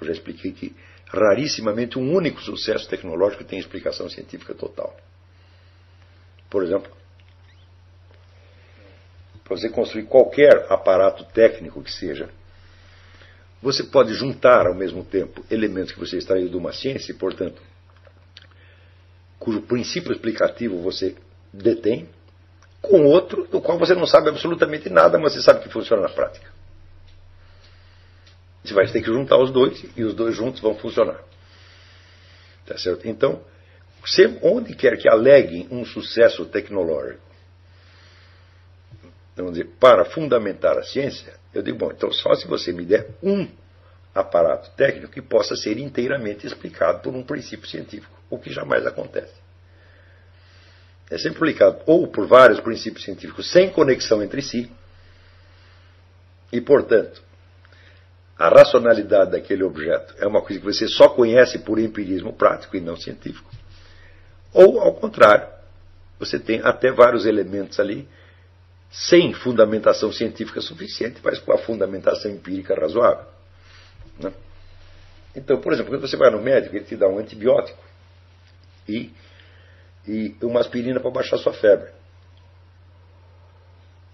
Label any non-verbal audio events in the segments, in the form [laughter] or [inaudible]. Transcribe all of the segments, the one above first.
Eu já expliquei que rarissimamente um único sucesso tecnológico tem explicação científica total. Por exemplo, para você construir qualquer aparato técnico que seja, você pode juntar ao mesmo tempo elementos que você extraiu de uma ciência e, portanto, cujo princípio explicativo você detém, com outro do qual você não sabe absolutamente nada, mas você sabe que funciona na prática. Você vai ter que juntar os dois e os dois juntos vão funcionar. Tá certo? Então, onde quer que aleguem um sucesso tecnológico, vamos dizer, para fundamentar a ciência, eu digo, bom, então só se você me der um aparato técnico que possa ser inteiramente explicado por um princípio científico, o que jamais acontece. É sempre explicado ou por vários princípios científicos sem conexão entre si, e, portanto, a racionalidade daquele objeto é uma coisa que você só conhece por empirismo prático e não científico. Ou, ao contrário, você tem até vários elementos ali sem fundamentação científica suficiente, mas com a fundamentação empírica razoável. Né? Então, por exemplo, quando você vai no médico, ele te dá um antibiótico e, e uma aspirina para baixar sua febre.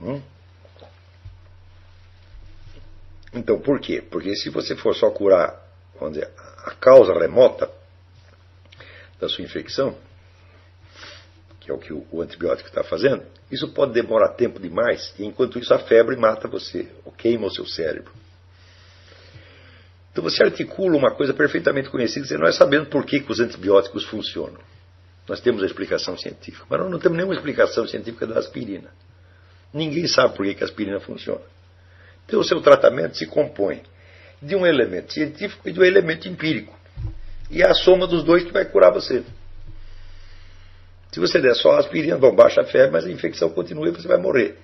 Hum? Então, por quê? Porque se você for só curar, vamos dizer, a causa remota da sua infecção, que é o que o, antibiótico está fazendo, isso pode demorar tempo demais, e enquanto isso a febre mata você, ou queima o seu cérebro. Então você articula uma coisa perfeitamente conhecida, você não é sabendo por que, que os antibióticos funcionam. Nós temos a explicação científica, mas nós não temos nenhuma explicação científica da aspirina. Ninguém sabe por que, que a aspirina funciona. Então, o seu tratamento se compõe de um elemento científico e de um elemento empírico. E é a soma dos dois que vai curar você. Se você der só aspirina, bom, baixa a febre, mas a infecção continua e você vai morrer.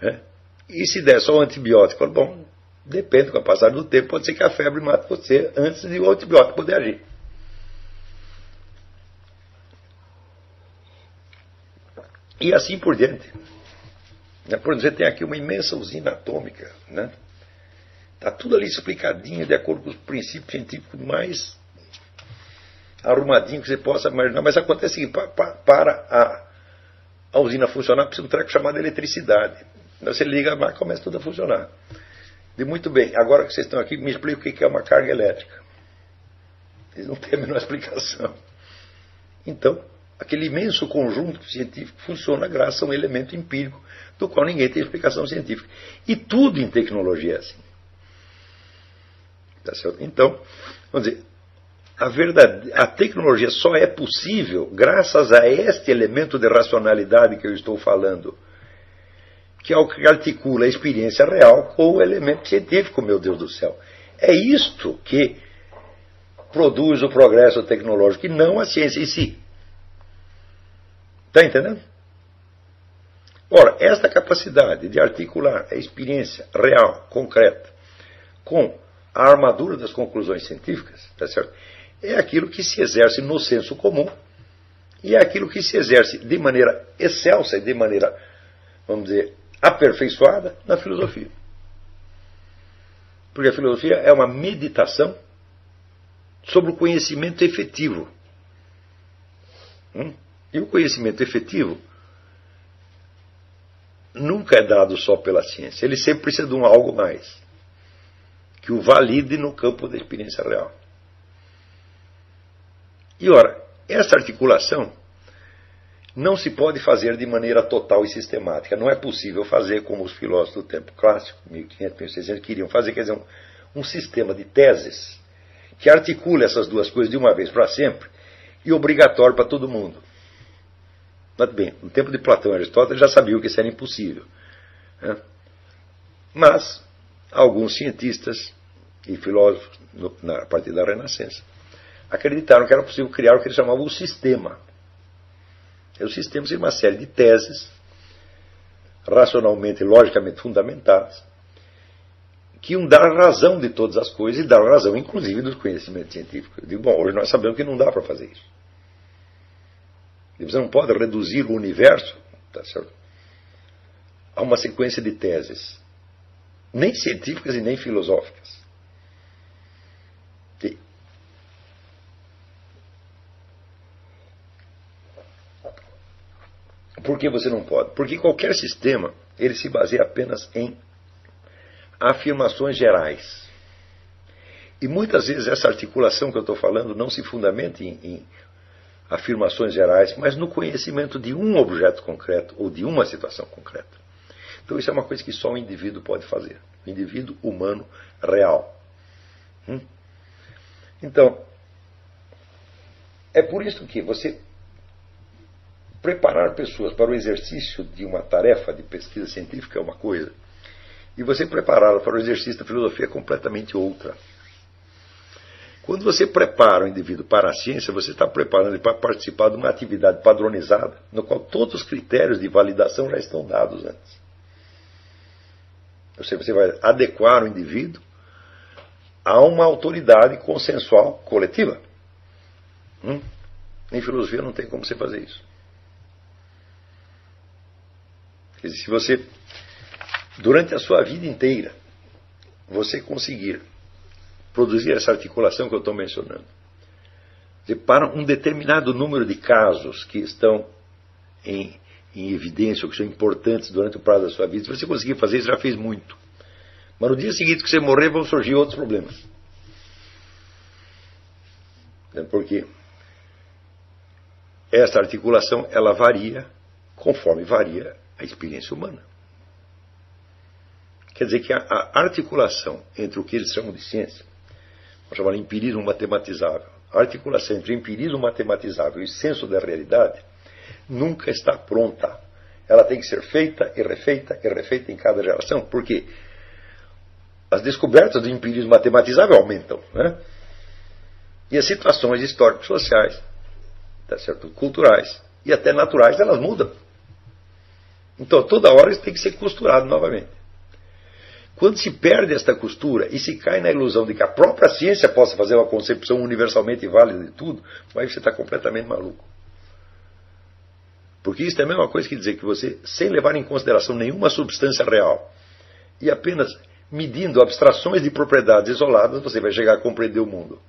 Né? E se der só o antibiótico, bom, depende, com o passar do tempo, pode ser que a febre mate você antes de o antibiótico poder agir. E assim por diante. Né? Por exemplo, tem aqui uma imensa usina atômica. Né? Está tudo ali explicadinho, de acordo com os princípios científicos mais arrumadinho que você possa imaginar. Mas acontece que para a, a usina funcionar, precisa de um treco chamado eletricidade. Então, você liga a começa tudo a funcionar. E muito bem, agora que vocês estão aqui, me explica o que é uma carga elétrica. Eles não têm a menor [laughs] explicação. Então, aquele imenso conjunto científico funciona graças a um elemento empírico do qual ninguém tem explicação científica. E tudo em tecnologia é assim. Tá então, vamos dizer, a, verdade, a tecnologia só é possível graças a este elemento de racionalidade que eu estou falando, que é o que articula a experiência real com o elemento científico, meu Deus do céu. É isto que produz o progresso tecnológico e não a ciência em si. Está entendendo? Ora, esta capacidade de articular a experiência real, concreta, com a armadura das conclusões científicas, tá certo? é aquilo que se exerce no senso comum e é aquilo que se exerce de maneira excelsa e de maneira, vamos dizer, aperfeiçoada na filosofia. Porque a filosofia é uma meditação sobre o conhecimento efetivo. Hum? E o conhecimento efetivo nunca é dado só pela ciência. Ele sempre precisa de um algo mais que o valide no campo da experiência real. E ora, essa articulação não se pode fazer de maneira total e sistemática. Não é possível fazer como os filósofos do tempo clássico, 1500, 1600, queriam fazer, quer dizer, um, um sistema de teses que articule essas duas coisas de uma vez para sempre e obrigatório para todo mundo. Mas bem, no tempo de Platão e Aristóteles já sabiam que isso era impossível. Né? Mas alguns cientistas e filósofos, no, na partir da Renascença, acreditaram que era possível criar o que eles chamavam o sistema. E o sistema seria uma série de teses, racionalmente e logicamente fundamentadas, que iam dar razão de todas as coisas e dar razão, inclusive, dos conhecimentos científicos. Eu digo, bom, hoje nós sabemos que não dá para fazer isso. Você não pode reduzir o universo tá certo? a uma sequência de teses, nem científicas e nem filosóficas. Por que você não pode? Porque qualquer sistema ele se baseia apenas em afirmações gerais. E muitas vezes essa articulação que eu estou falando não se fundamenta em, em afirmações gerais, mas no conhecimento de um objeto concreto ou de uma situação concreta. Então isso é uma coisa que só o indivíduo pode fazer, o indivíduo humano real. Hum? Então, é por isso que você preparar pessoas para o exercício de uma tarefa de pesquisa científica é uma coisa, e você prepará-las para o exercício da filosofia é completamente outra. Quando você prepara o indivíduo para a ciência, você está preparando ele para participar de uma atividade padronizada, no qual todos os critérios de validação já estão dados antes. Ou seja, você vai adequar o indivíduo a uma autoridade consensual coletiva. Hum? Em filosofia não tem como você fazer isso. Quer dizer, se você, durante a sua vida inteira, você conseguir produzir essa articulação que eu estou mencionando, para um determinado número de casos que estão em, em evidência, ou que são importantes durante o prazo da sua vida, se você conseguir fazer isso, já fez muito. Mas no dia seguinte que você morrer, vão surgir outros problemas. Porque essa articulação ela varia conforme varia a experiência humana. Quer dizer que a articulação entre o que eles chamam de ciência, de empirismo matematizável, a articulação entre empirismo matematizável e senso da realidade nunca está pronta. Ela tem que ser feita e refeita e refeita em cada geração. Por quê? As descobertas do empirismo matematizável aumentam. Né? E as situações históricas sociais, tá certo? culturais e até naturais, elas mudam. Então, toda hora isso tem que ser costurado novamente. Quando se perde esta costura e se cai na ilusão de que a própria ciência possa fazer uma concepção universalmente válida de tudo, aí você está completamente maluco. Porque isso é a mesma coisa que dizer que você, sem levar em consideração nenhuma substância real e apenas medindo abstrações de propriedades isoladas, você vai chegar a compreender o mundo.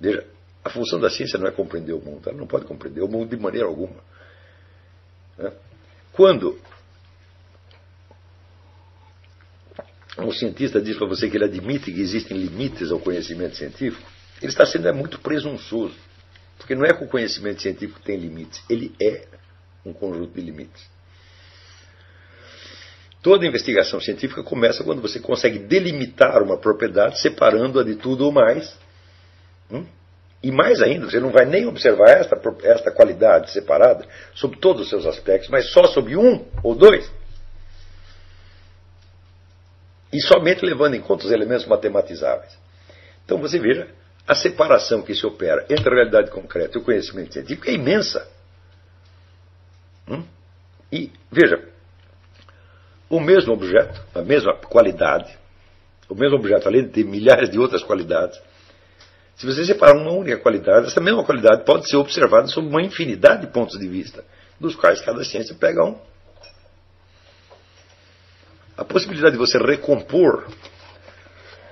Veja, a função da ciência não é compreender o mundo, ela não pode compreender o mundo de maneira alguma. Né? Quando um cientista diz para você que ele admite que existem limites ao conhecimento científico, ele está sendo é muito presunçoso. Porque não é que o conhecimento científico tem limites, ele é um conjunto de limites. Toda investigação científica começa quando você consegue delimitar uma propriedade, separando-a de tudo ou mais. Hum? E mais ainda, você não vai nem observar esta, esta qualidade separada sobre todos os seus aspectos, mas só sobre um ou dois. E somente levando em conta os elementos matematizáveis. Então você veja, a separação que se opera entre a realidade concreta e o conhecimento científico é imensa. Hum? E veja, o mesmo objeto, a mesma qualidade, o mesmo objeto, além de ter milhares de outras qualidades, se você separar uma única qualidade, essa mesma qualidade pode ser observada sob uma infinidade de pontos de vista, dos quais cada ciência pega um. A possibilidade de você recompor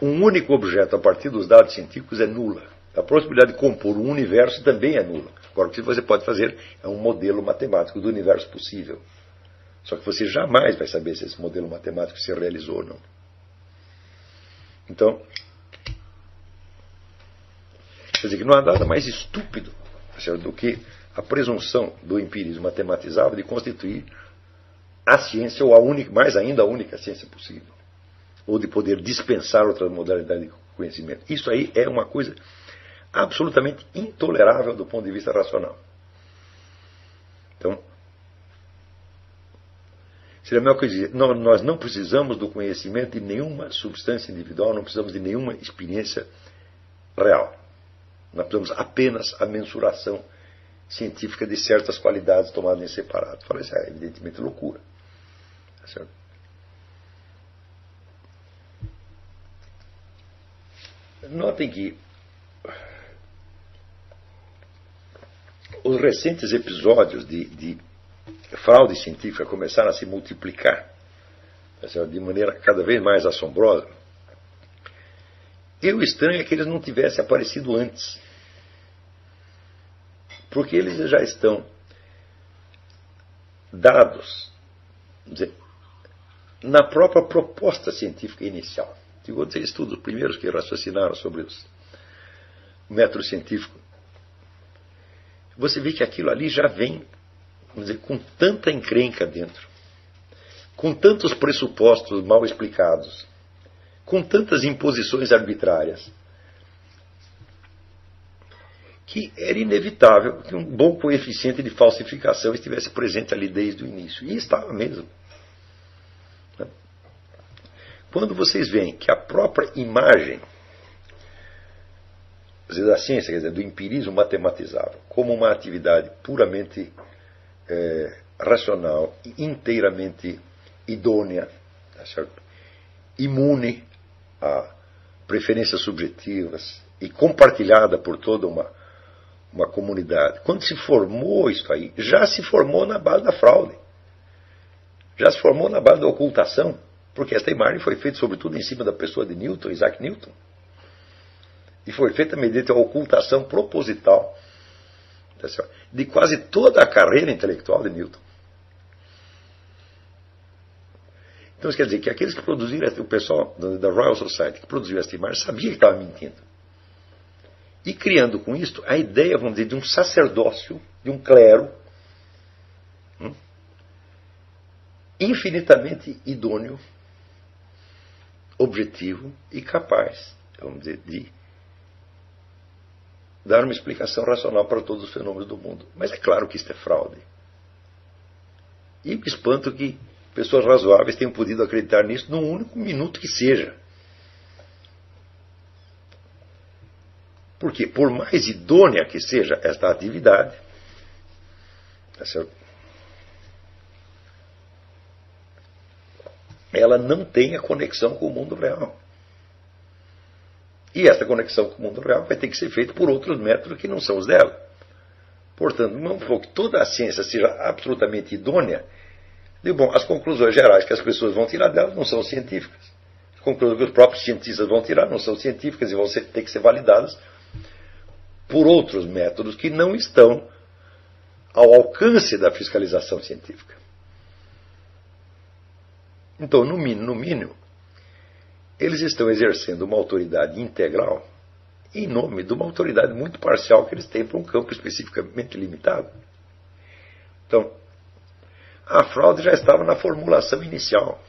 um único objeto a partir dos dados científicos é nula. A possibilidade de compor um universo também é nula. Agora, o que você pode fazer é um modelo matemático do universo possível. Só que você jamais vai saber se esse modelo matemático se realizou ou não. Então, Quer dizer que não há nada mais estúpido do que a presunção do empirismo matematizável de constituir a ciência, ou a única, mais ainda a única ciência possível. Ou de poder dispensar outras modalidades de conhecimento. Isso aí é uma coisa absolutamente intolerável do ponto de vista racional. Então, seria melhor coisa dizer, não, nós não precisamos do conhecimento de nenhuma substância individual, não precisamos de nenhuma experiência real. Nós precisamos apenas a mensuração científica de certas qualidades tomadas em separado. Falei, isso é evidentemente loucura. Tá certo? Notem que os recentes episódios de, de fraude científica começaram a se multiplicar tá de maneira cada vez mais assombrosa. E o estranho é que eles não tivessem aparecido antes. Porque eles já estão dados dizer, na própria proposta científica inicial. Digo, dizer estudos, os primeiros que raciocinaram sobre os, o método científico. Você vê que aquilo ali já vem, vamos dizer, com tanta encrenca dentro, com tantos pressupostos mal explicados, com tantas imposições arbitrárias, que era inevitável que um bom coeficiente de falsificação estivesse presente ali desde o início. E estava mesmo. Quando vocês veem que a própria imagem da ciência, quer dizer, do empirismo matematizável, como uma atividade puramente é, racional, inteiramente idônea, tá imune a preferências subjetivas e compartilhada por toda uma uma comunidade. Quando se formou isso aí, já se formou na base da fraude. Já se formou na base da ocultação. Porque esta imagem foi feita sobretudo em cima da pessoa de Newton, Isaac Newton. E foi feita mediante a ocultação proposital de quase toda a carreira intelectual de Newton. Então isso quer dizer que aqueles que produziram, o pessoal da Royal Society que produziu esta imagem sabia que estava mentindo e criando com isto a ideia, vamos dizer, de um sacerdócio, de um clero, hum, infinitamente idôneo, objetivo e capaz, vamos dizer, de dar uma explicação racional para todos os fenômenos do mundo. Mas é claro que isto é fraude. E me espanto que pessoas razoáveis tenham podido acreditar nisso num único minuto que seja. Porque, por mais idônea que seja esta atividade, tá ela não tem a conexão com o mundo real. E essa conexão com o mundo real vai ter que ser feita por outros métodos que não são os dela. Portanto, não for que toda a ciência seja absolutamente idônea, de bom, as conclusões gerais que as pessoas vão tirar dela não são científicas. As conclusões que os próprios cientistas vão tirar não são científicas e vão ter que ser validadas por outros métodos que não estão ao alcance da fiscalização científica. Então, no mínimo, no mínimo, eles estão exercendo uma autoridade integral em nome de uma autoridade muito parcial que eles têm para um campo especificamente limitado. Então, a fraude já estava na formulação inicial.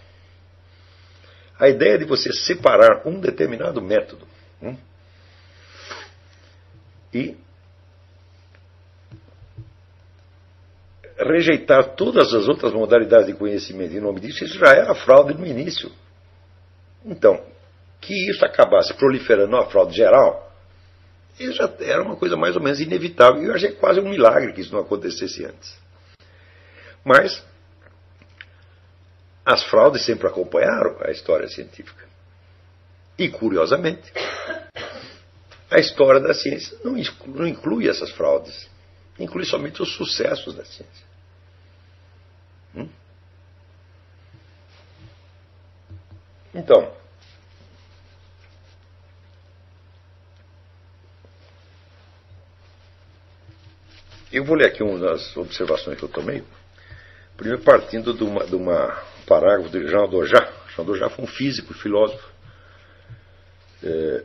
A ideia de você separar um determinado método. Hum, e rejeitar todas as outras modalidades de conhecimento em nome disso, isso já era fraude no início. Então, que isso acabasse proliferando uma fraude geral, isso já era uma coisa mais ou menos inevitável. E eu achei quase um milagre que isso não acontecesse antes. Mas as fraudes sempre acompanharam a história científica. E, curiosamente, a história da ciência não inclui essas fraudes, inclui somente os sucessos da ciência. Hum? Então, eu vou ler aqui uma das observações que eu tomei. Primeiro, partindo de, uma, de uma parágrafo de Jean Dojat. Jean Dojat foi um físico, filósofo. É,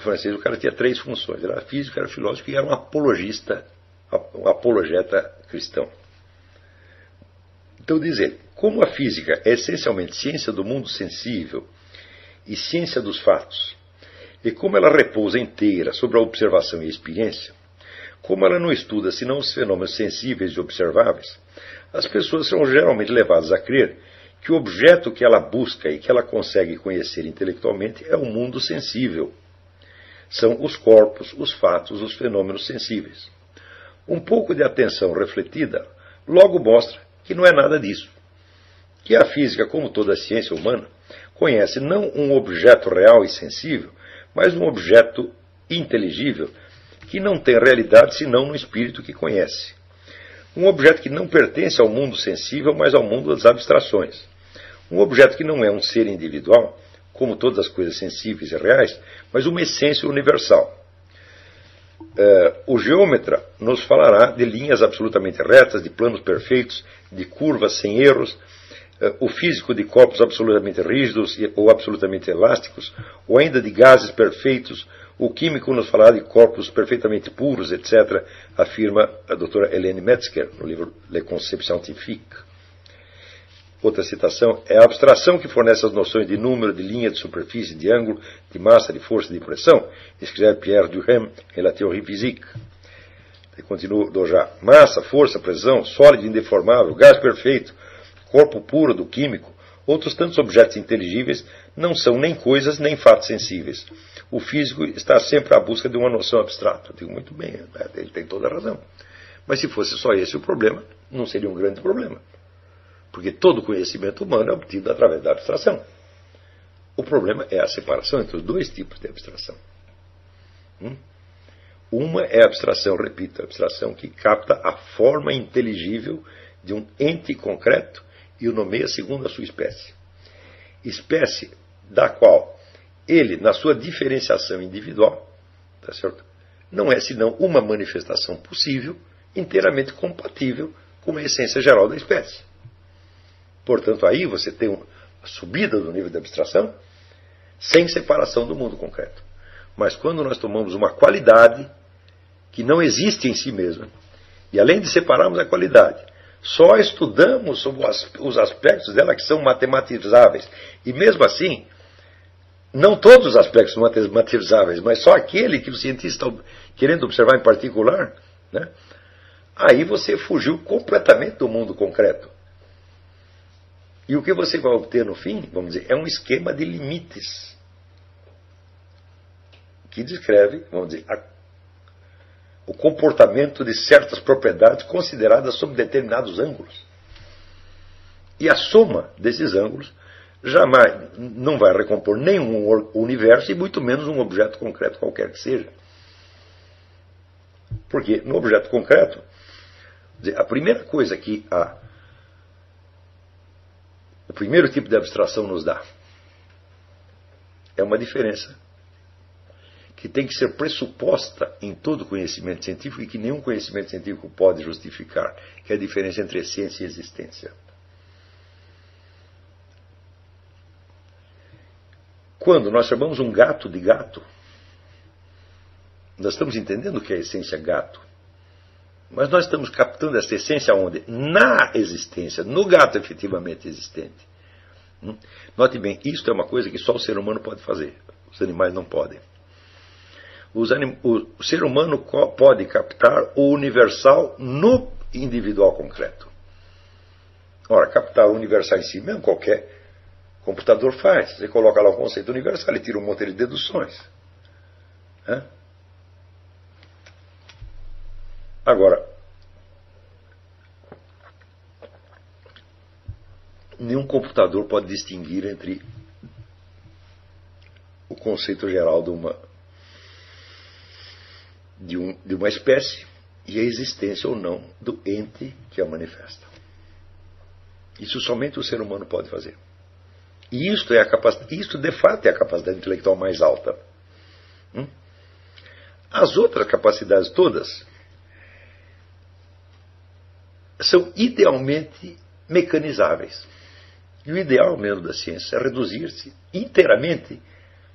francês, o cara tinha três funções: era físico, era filósofo e era um apologista, um apologeta cristão. Então, dizer, como a física é essencialmente ciência do mundo sensível e ciência dos fatos, e como ela repousa inteira sobre a observação e a experiência, como ela não estuda senão os fenômenos sensíveis e observáveis, as pessoas são geralmente levadas a crer que o objeto que ela busca e que ela consegue conhecer intelectualmente é o mundo sensível são os corpos, os fatos, os fenômenos sensíveis. Um pouco de atenção refletida logo mostra que não é nada disso. Que a física, como toda a ciência humana, conhece não um objeto real e sensível, mas um objeto inteligível que não tem realidade senão no espírito que conhece. Um objeto que não pertence ao mundo sensível, mas ao mundo das abstrações. Um objeto que não é um ser individual, como todas as coisas sensíveis e reais, mas uma essência universal. Uh, o geômetra nos falará de linhas absolutamente retas, de planos perfeitos, de curvas sem erros, uh, o físico de corpos absolutamente rígidos ou absolutamente elásticos, ou ainda de gases perfeitos, o químico nos falará de corpos perfeitamente puros, etc., afirma a doutora Helene Metzger no livro Le Concept Scientifique. Outra citação é a abstração que fornece as noções de número, de linha, de superfície, de ângulo, de massa, de força de pressão, escreve Pierre Duhem em La Théorie Physique. E continua Dojá. Massa, força, pressão, sólido indeformável, gás perfeito, corpo puro do químico, outros tantos objetos inteligíveis não são nem coisas nem fatos sensíveis. O físico está sempre à busca de uma noção abstrata. Eu digo muito bem, né? ele tem toda a razão. Mas se fosse só esse o problema, não seria um grande problema. Porque todo conhecimento humano é obtido através da abstração. O problema é a separação entre os dois tipos de abstração. Hum? Uma é a abstração, repito, a abstração que capta a forma inteligível de um ente concreto e o nomeia segundo a sua espécie. Espécie da qual ele, na sua diferenciação individual, tá certo? não é senão uma manifestação possível, inteiramente compatível com a essência geral da espécie. Portanto, aí você tem uma subida do nível de abstração sem separação do mundo concreto. Mas quando nós tomamos uma qualidade que não existe em si mesma, e além de separarmos a qualidade, só estudamos os aspectos dela que são matematizáveis. E mesmo assim, não todos os aspectos matematizáveis, mas só aquele que o cientista está querendo observar em particular, né? aí você fugiu completamente do mundo concreto. E o que você vai obter no fim, vamos dizer, é um esquema de limites que descreve, vamos dizer, a, o comportamento de certas propriedades consideradas sob determinados ângulos. E a soma desses ângulos jamais não vai recompor nenhum universo e muito menos um objeto concreto qualquer que seja. Porque no objeto concreto, a primeira coisa que a o primeiro tipo de abstração nos dá. É uma diferença que tem que ser pressuposta em todo conhecimento científico e que nenhum conhecimento científico pode justificar, que é a diferença entre essência e existência. Quando nós chamamos um gato de gato, nós estamos entendendo o que é a essência gato. Mas nós estamos captando essa essência onde? Na existência, no gato efetivamente existente. Hum? Note bem, isto é uma coisa que só o ser humano pode fazer. Os animais não podem. Anim... O ser humano pode captar o universal no individual concreto. Ora, captar o universal em si mesmo, qualquer computador faz. Você coloca lá o conceito universal e tira um monte de deduções. Hã? Agora, nenhum computador pode distinguir entre o conceito geral de uma, de, um, de uma espécie e a existência ou não do ente que a manifesta. Isso somente o ser humano pode fazer. E isto, é a capacidade, isto de fato é a capacidade intelectual mais alta. Hum? As outras capacidades todas são idealmente mecanizáveis. E o ideal mesmo da ciência é reduzir-se inteiramente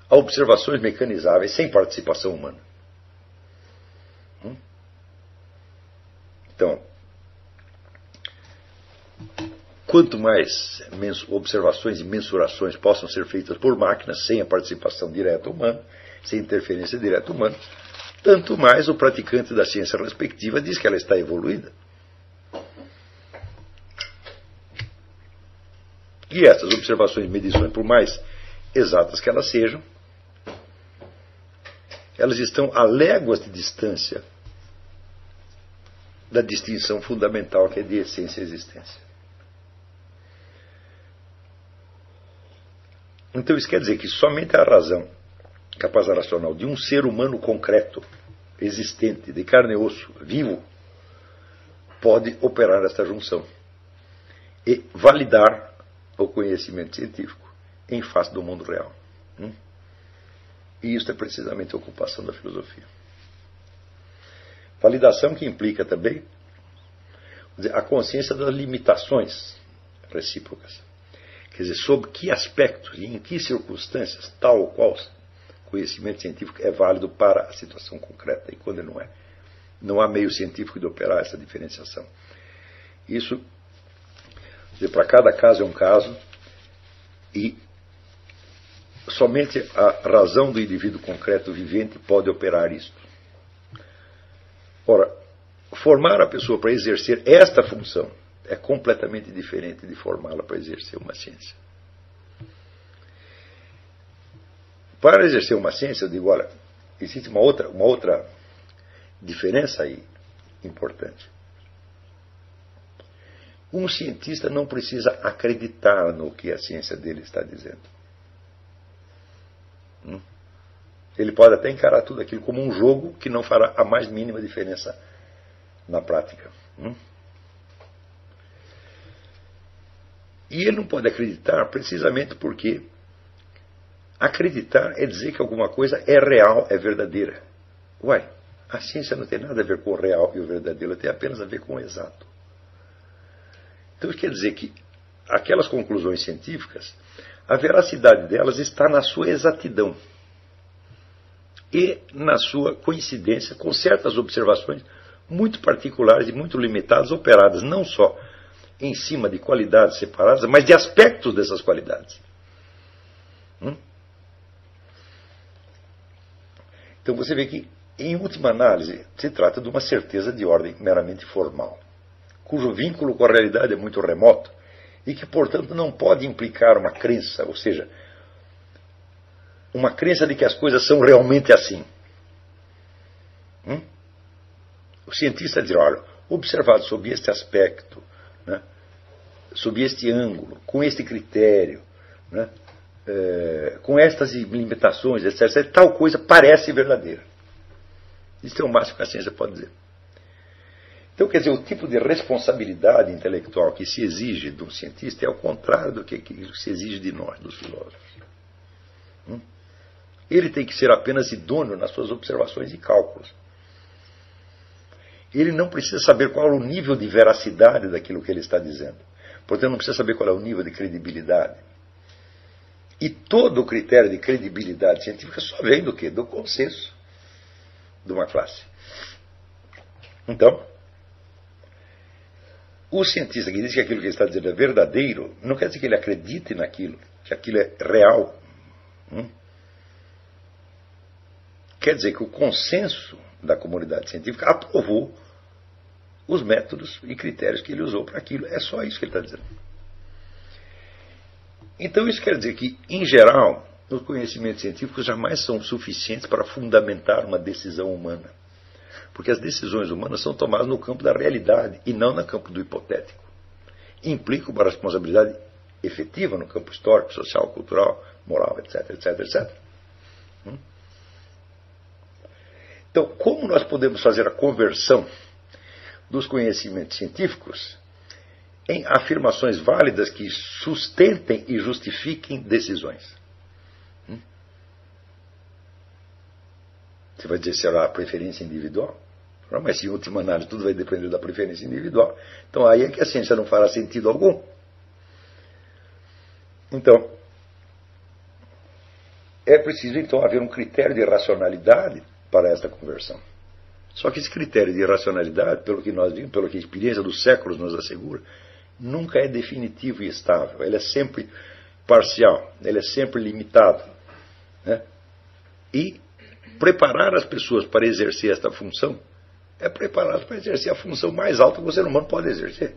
a observações mecanizáveis sem participação humana. Hum? Então, quanto mais observações e mensurações possam ser feitas por máquinas sem a participação direta humana, sem interferência direta humana, tanto mais o praticante da ciência respectiva diz que ela está evoluída. E essas observações e medições, por mais exatas que elas sejam, elas estão a léguas de distância da distinção fundamental que é de essência e existência. Então isso quer dizer que somente a razão capaz racional de um ser humano concreto, existente, de carne e osso, vivo, pode operar esta junção e validar o conhecimento científico em face do mundo real. Hum? E isso é precisamente a ocupação da filosofia. Validação que implica também a consciência das limitações recíprocas. Quer dizer, sob que aspectos e em que circunstâncias tal ou qual conhecimento científico é válido para a situação concreta e quando não é. Não há meio científico de operar essa diferenciação. Isso, para cada caso é um caso e somente a razão do indivíduo concreto vivente pode operar isto. Ora, formar a pessoa para exercer esta função é completamente diferente de formá-la para exercer uma ciência. Para exercer uma ciência, eu digo, olha, existe uma outra, uma outra diferença aí importante. Um cientista não precisa acreditar no que a ciência dele está dizendo. Hum? Ele pode até encarar tudo aquilo como um jogo que não fará a mais mínima diferença na prática. Hum? E ele não pode acreditar precisamente porque acreditar é dizer que alguma coisa é real, é verdadeira. Uai, a ciência não tem nada a ver com o real e o verdadeiro, tem apenas a ver com o exato. Então isso quer dizer que aquelas conclusões científicas, a veracidade delas está na sua exatidão e na sua coincidência com certas observações muito particulares e muito limitadas, operadas não só em cima de qualidades separadas, mas de aspectos dessas qualidades. Hum? Então você vê que, em última análise, se trata de uma certeza de ordem meramente formal, cujo vínculo com a realidade é muito remoto e que, portanto, não pode implicar uma crença, ou seja, uma crença de que as coisas são realmente assim. Hum? O cientista diz: olha, observado sob este aspecto, né, sob este ângulo, com este critério, né, é, com estas limitações, etc., tal coisa parece verdadeira. Isso é o máximo que a ciência pode dizer. Então, quer dizer, o tipo de responsabilidade intelectual que se exige de um cientista é o contrário do que, que se exige de nós, dos filósofos. Hum? Ele tem que ser apenas idôneo nas suas observações e cálculos. Ele não precisa saber qual é o nível de veracidade daquilo que ele está dizendo. Portanto, não precisa saber qual é o nível de credibilidade. E todo o critério de credibilidade científica só vem do quê? Do consenso de uma classe. Então, o cientista que diz que aquilo que ele está dizendo é verdadeiro, não quer dizer que ele acredite naquilo, que aquilo é real. Hum? Quer dizer que o consenso da comunidade científica aprovou os métodos e critérios que ele usou para aquilo. É só isso que ele está dizendo. Então, isso quer dizer que, em geral, os conhecimentos científicos jamais são suficientes para fundamentar uma decisão humana. Porque as decisões humanas são tomadas no campo da realidade e não no campo do hipotético. Implica uma responsabilidade efetiva no campo histórico, social, cultural, moral, etc, etc, etc. Então, como nós podemos fazer a conversão dos conhecimentos científicos em afirmações válidas que sustentem e justifiquem decisões? Você vai dizer, será a preferência individual? Mas, em última análise, tudo vai depender da preferência individual. Então, aí é que a ciência não fará sentido algum. Então, é preciso, então, haver um critério de racionalidade para esta conversão. Só que esse critério de racionalidade, pelo que nós vimos, pelo que a experiência dos séculos nos assegura, nunca é definitivo e estável. Ele é sempre parcial, ele é sempre limitado. Né? E preparar as pessoas para exercer esta função é prepará-las para exercer a função mais alta que o ser humano pode exercer.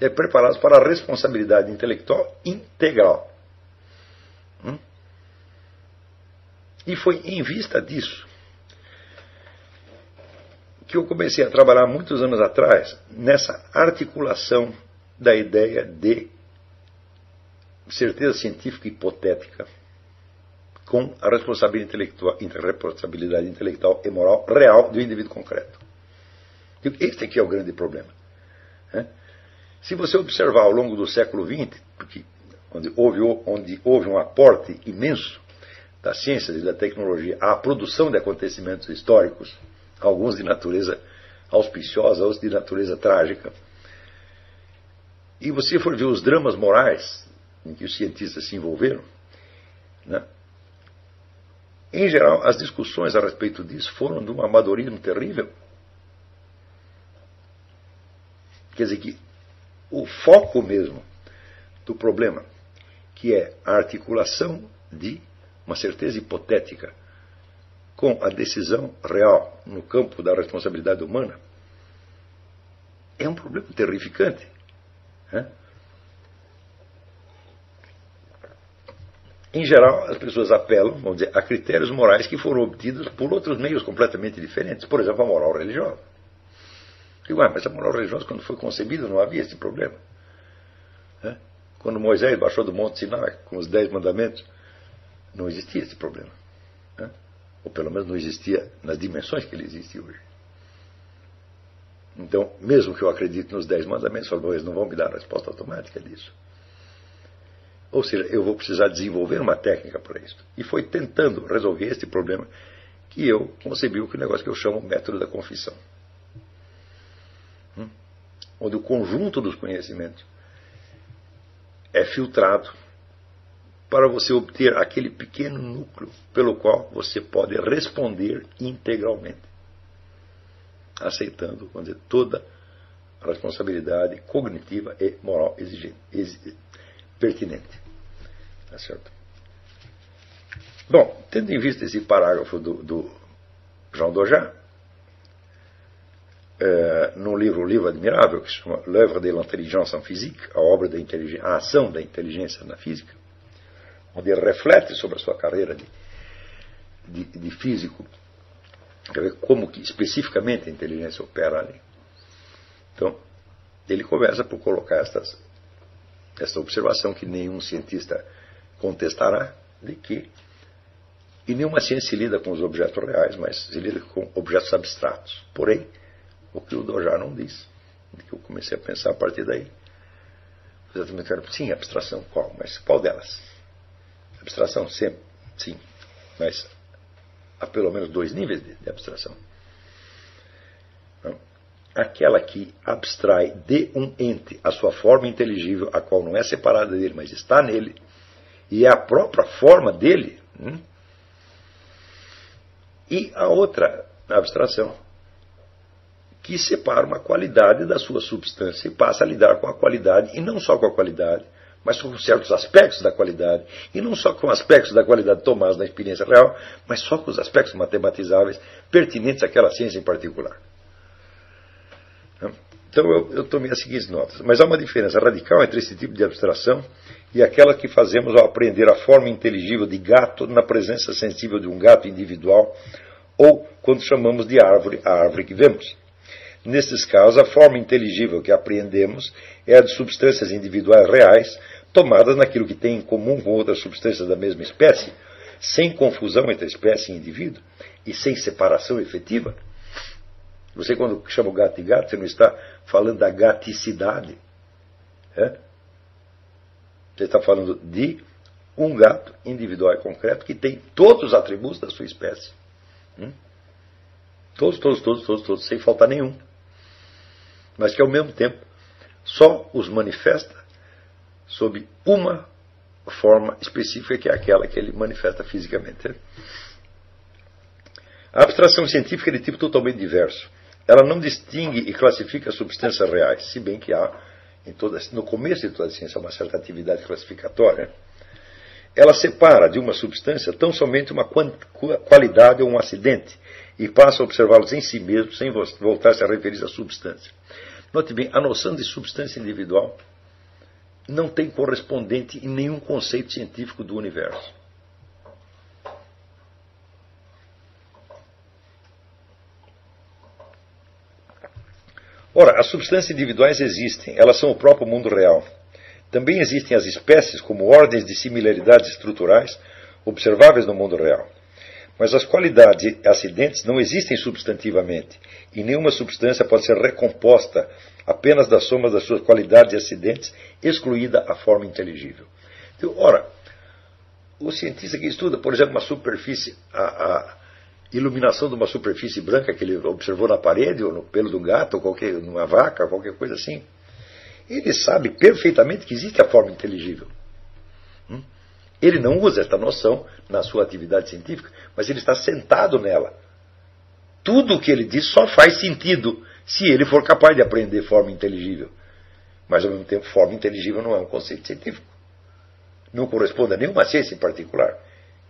É prepará-las para a responsabilidade intelectual integral. Hum? E foi em vista disso que eu comecei a trabalhar muitos anos atrás nessa articulação da ideia de certeza científica hipotética com a responsabilidade intelectual, responsabilidade intelectual e moral real do indivíduo concreto. Este aqui é o grande problema. Se você observar ao longo do século XX, porque onde houve, onde houve um aporte imenso da ciência e da tecnologia à produção de acontecimentos históricos, alguns de natureza auspiciosa, outros de natureza trágica. E você for ver os dramas morais em que os cientistas se envolveram, né? Em geral, as discussões a respeito disso foram de um amadorismo terrível. Quer dizer que o foco mesmo do problema, que é a articulação de uma certeza hipotética com a decisão real no campo da responsabilidade humana, é um problema terrificante. Né? Em geral, as pessoas apelam, vamos dizer, a critérios morais que foram obtidos por outros meios completamente diferentes. Por exemplo, a moral religiosa. Digo, ah, mas a moral religiosa, quando foi concebida, não havia esse problema. Né? Quando Moisés baixou do Monte Sinai com os Dez Mandamentos, não existia esse problema. Né? Ou pelo menos não existia nas dimensões que ele existe hoje. Então, mesmo que eu acredite nos Dez Mandamentos, eles não vão me dar a resposta automática disso. Ou seja, eu vou precisar desenvolver uma técnica para isso. E foi tentando resolver este problema que eu concebi o negócio que eu chamo método da confissão. Hum? Onde o conjunto dos conhecimentos é filtrado para você obter aquele pequeno núcleo pelo qual você pode responder integralmente, aceitando dizer, toda a responsabilidade cognitiva e moral exigente, pertinente. Tá certo? Bom, tendo em vista esse parágrafo do, do Jean Dojan, é, no livro O Livro Admirável, que se chama L'œuvre de l'intelligence en physique, a obra da a ação da inteligência na física, onde ele reflete sobre a sua carreira de, de, de físico, como que especificamente a inteligência opera ali. Então, ele começa por colocar estas, esta observação que nenhum cientista contestará, de que e nenhuma ciência se lida com os objetos reais, mas se lida com objetos abstratos. Porém, o que o Dojar não diz, que eu comecei a pensar a partir daí, exatamente, sim, abstração, qual? Mas qual delas? Abstração, sempre, sim, mas há pelo menos dois níveis de, de abstração. Aquela que abstrai de um ente a sua forma inteligível, a qual não é separada dele, mas está nele, e é a própria forma dele. Hum? E a outra abstração, que separa uma qualidade da sua substância e passa a lidar com a qualidade, e não só com a qualidade, mas com certos aspectos da qualidade, e não só com aspectos da qualidade tomados na experiência real, mas só com os aspectos matematizáveis pertinentes àquela ciência em particular. Então eu, eu tomei as seguintes notas. Mas há uma diferença radical entre esse tipo de abstração e aquela que fazemos ao aprender a forma inteligível de gato na presença sensível de um gato individual ou quando chamamos de árvore a árvore que vemos. Nesses casos, a forma inteligível que apreendemos é a de substâncias individuais reais, tomadas naquilo que tem em comum com outras substâncias da mesma espécie, sem confusão entre espécie e indivíduo e sem separação efetiva. Você, quando chama o gato de gato, você não está falando da gaticidade. É? Você está falando de um gato individual e concreto que tem todos os atributos da sua espécie. Hum? Todos, todos, todos, todos, todos, sem faltar nenhum. Mas que ao mesmo tempo só os manifesta sob uma forma específica, que é aquela que ele manifesta fisicamente. A abstração científica é de tipo totalmente diverso. Ela não distingue e classifica substâncias reais, se bem que há toda, no começo de toda a ciência uma certa atividade classificatória. Ela separa de uma substância tão somente uma qualidade ou um acidente e passa a observá-los em si mesmo sem voltar-se a referir à substância. Note bem, a noção de substância individual não tem correspondente em nenhum conceito científico do universo. Ora, as substâncias individuais existem, elas são o próprio mundo real. Também existem as espécies como ordens de similaridades estruturais observáveis no mundo real. Mas as qualidades e acidentes não existem substantivamente, e nenhuma substância pode ser recomposta apenas da soma das suas qualidades e acidentes, excluída a forma inteligível. Então, ora, o cientista que estuda, por exemplo, uma superfície, a, a, iluminação de uma superfície branca que ele observou na parede, ou no pelo do gato, ou qualquer, numa vaca, qualquer coisa assim, ele sabe perfeitamente que existe a forma inteligível. Hum? Ele não usa esta noção na sua atividade científica, mas ele está sentado nela. Tudo o que ele diz só faz sentido se ele for capaz de aprender forma inteligível. Mas, ao mesmo tempo, forma inteligível não é um conceito científico. Não corresponde a nenhuma ciência em particular.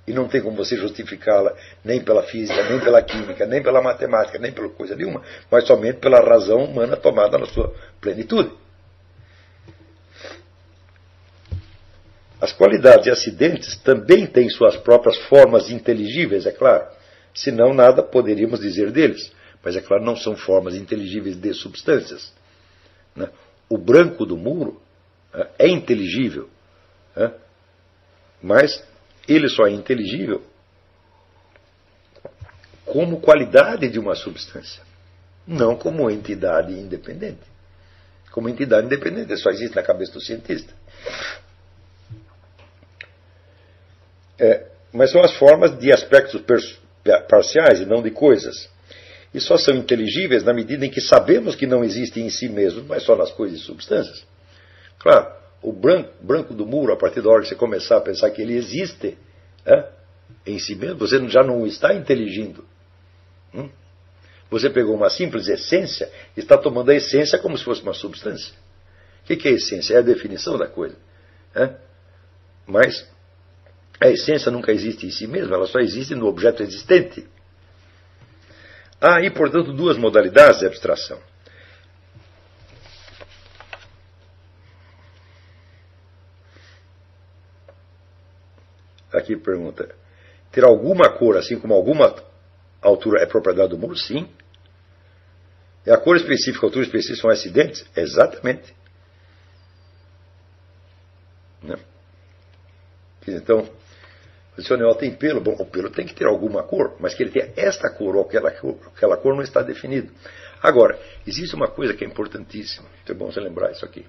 E não tem como você justificá-la nem pela física, nem pela química, nem pela matemática, nem pela coisa nenhuma, mas somente pela razão humana tomada na sua plenitude. As qualidades e acidentes também têm suas próprias formas inteligíveis, é claro. Senão, nada poderíamos dizer deles. Mas, é claro, não são formas inteligíveis de substâncias. Né? O branco do muro né, é inteligível, né? mas ele só é inteligível como qualidade de uma substância, não como entidade independente. Como entidade independente, só existe na cabeça do cientista. É, mas são as formas de aspectos parciais e não de coisas. E só são inteligíveis na medida em que sabemos que não existem em si mesmos, mas só nas coisas e substâncias. Claro, o branco, branco do muro, a partir da hora que você começar a pensar que ele existe é, em si mesmo, você já não está inteligindo. Hum? Você pegou uma simples essência e está tomando a essência como se fosse uma substância. O que é essência? É a definição da coisa. É? Mas a essência nunca existe em si mesma, ela só existe no objeto existente. Há aí, portanto, duas modalidades de abstração. Aqui pergunta: ter alguma cor, assim como alguma altura é propriedade do muro? Sim. É a cor específica, a altura específica são acidentes? Exatamente. Né? Então, anel tem pelo, bom, o pelo tem que ter alguma cor, mas que ele tenha esta cor ou aquela cor, aquela cor não está definido. Agora, existe uma coisa que é importantíssima, é bom você lembrar isso aqui.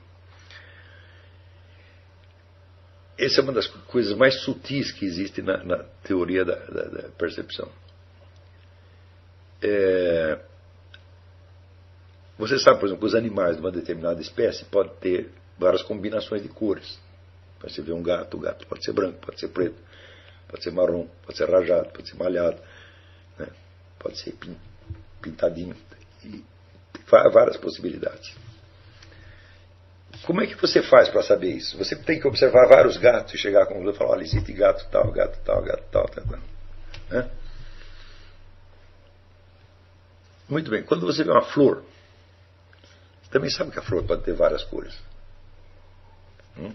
Essa é uma das coisas mais sutis que existe na, na teoria da, da, da percepção. É, você sabe, por exemplo, que os animais de uma determinada espécie podem ter várias combinações de cores. Você vê um gato, o gato pode ser branco, pode ser preto pode ser marrom, pode ser rajado, pode ser malhado, né? pode ser pintadinho. E várias possibilidades. Como é que você faz para saber isso? Você tem que observar vários gatos e chegar com e falar, olha, existe gato tal, gato tal, gato tal, tal, tal. Né? Muito bem, quando você vê uma flor, você também sabe que a flor pode ter várias cores. Hum?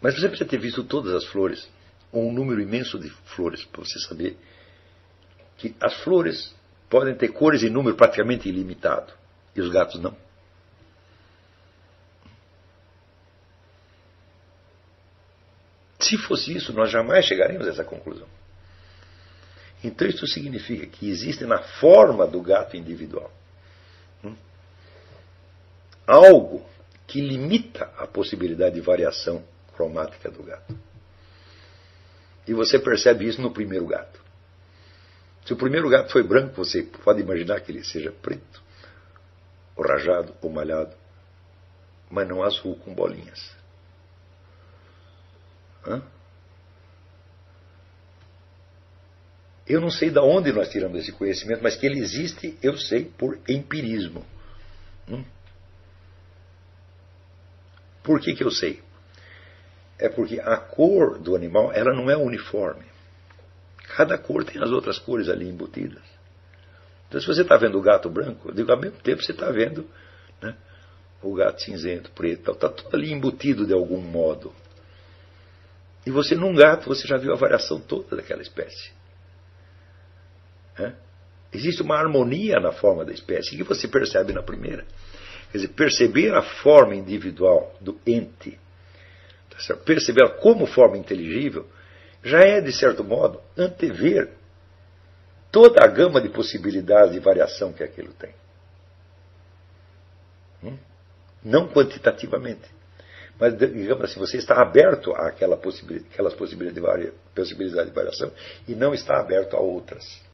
Mas você precisa ter visto todas as flores, ou um número imenso de flores, para você saber que as flores podem ter cores em número praticamente ilimitado, e os gatos não. Se fosse isso, nós jamais chegaríamos a essa conclusão. Então, isso significa que existe na forma do gato individual hum, algo que limita a possibilidade de variação cromática do gato. E você percebe isso no primeiro gato. Se o primeiro gato foi branco, você pode imaginar que ele seja preto, ou rajado, ou malhado, mas não azul com bolinhas. Eu não sei de onde nós tiramos esse conhecimento, mas que ele existe, eu sei por empirismo. Hum? Por que, que eu sei? é porque a cor do animal ela não é uniforme. Cada cor tem as outras cores ali embutidas. Então, se você está vendo o gato branco, eu digo, ao mesmo tempo você está vendo né, o gato cinzento, preto, está tudo ali embutido de algum modo. E você, num gato, você já viu a variação toda daquela espécie. É? Existe uma harmonia na forma da espécie que você percebe na primeira. Quer dizer, perceber a forma individual do ente perceber como forma inteligível, já é, de certo modo, antever toda a gama de possibilidades de variação que aquilo tem. Hum? Não quantitativamente, mas digamos assim, você está aberto àquela possibilidade, aquelas possibilidades de, possibilidade de variação e não está aberto a outras.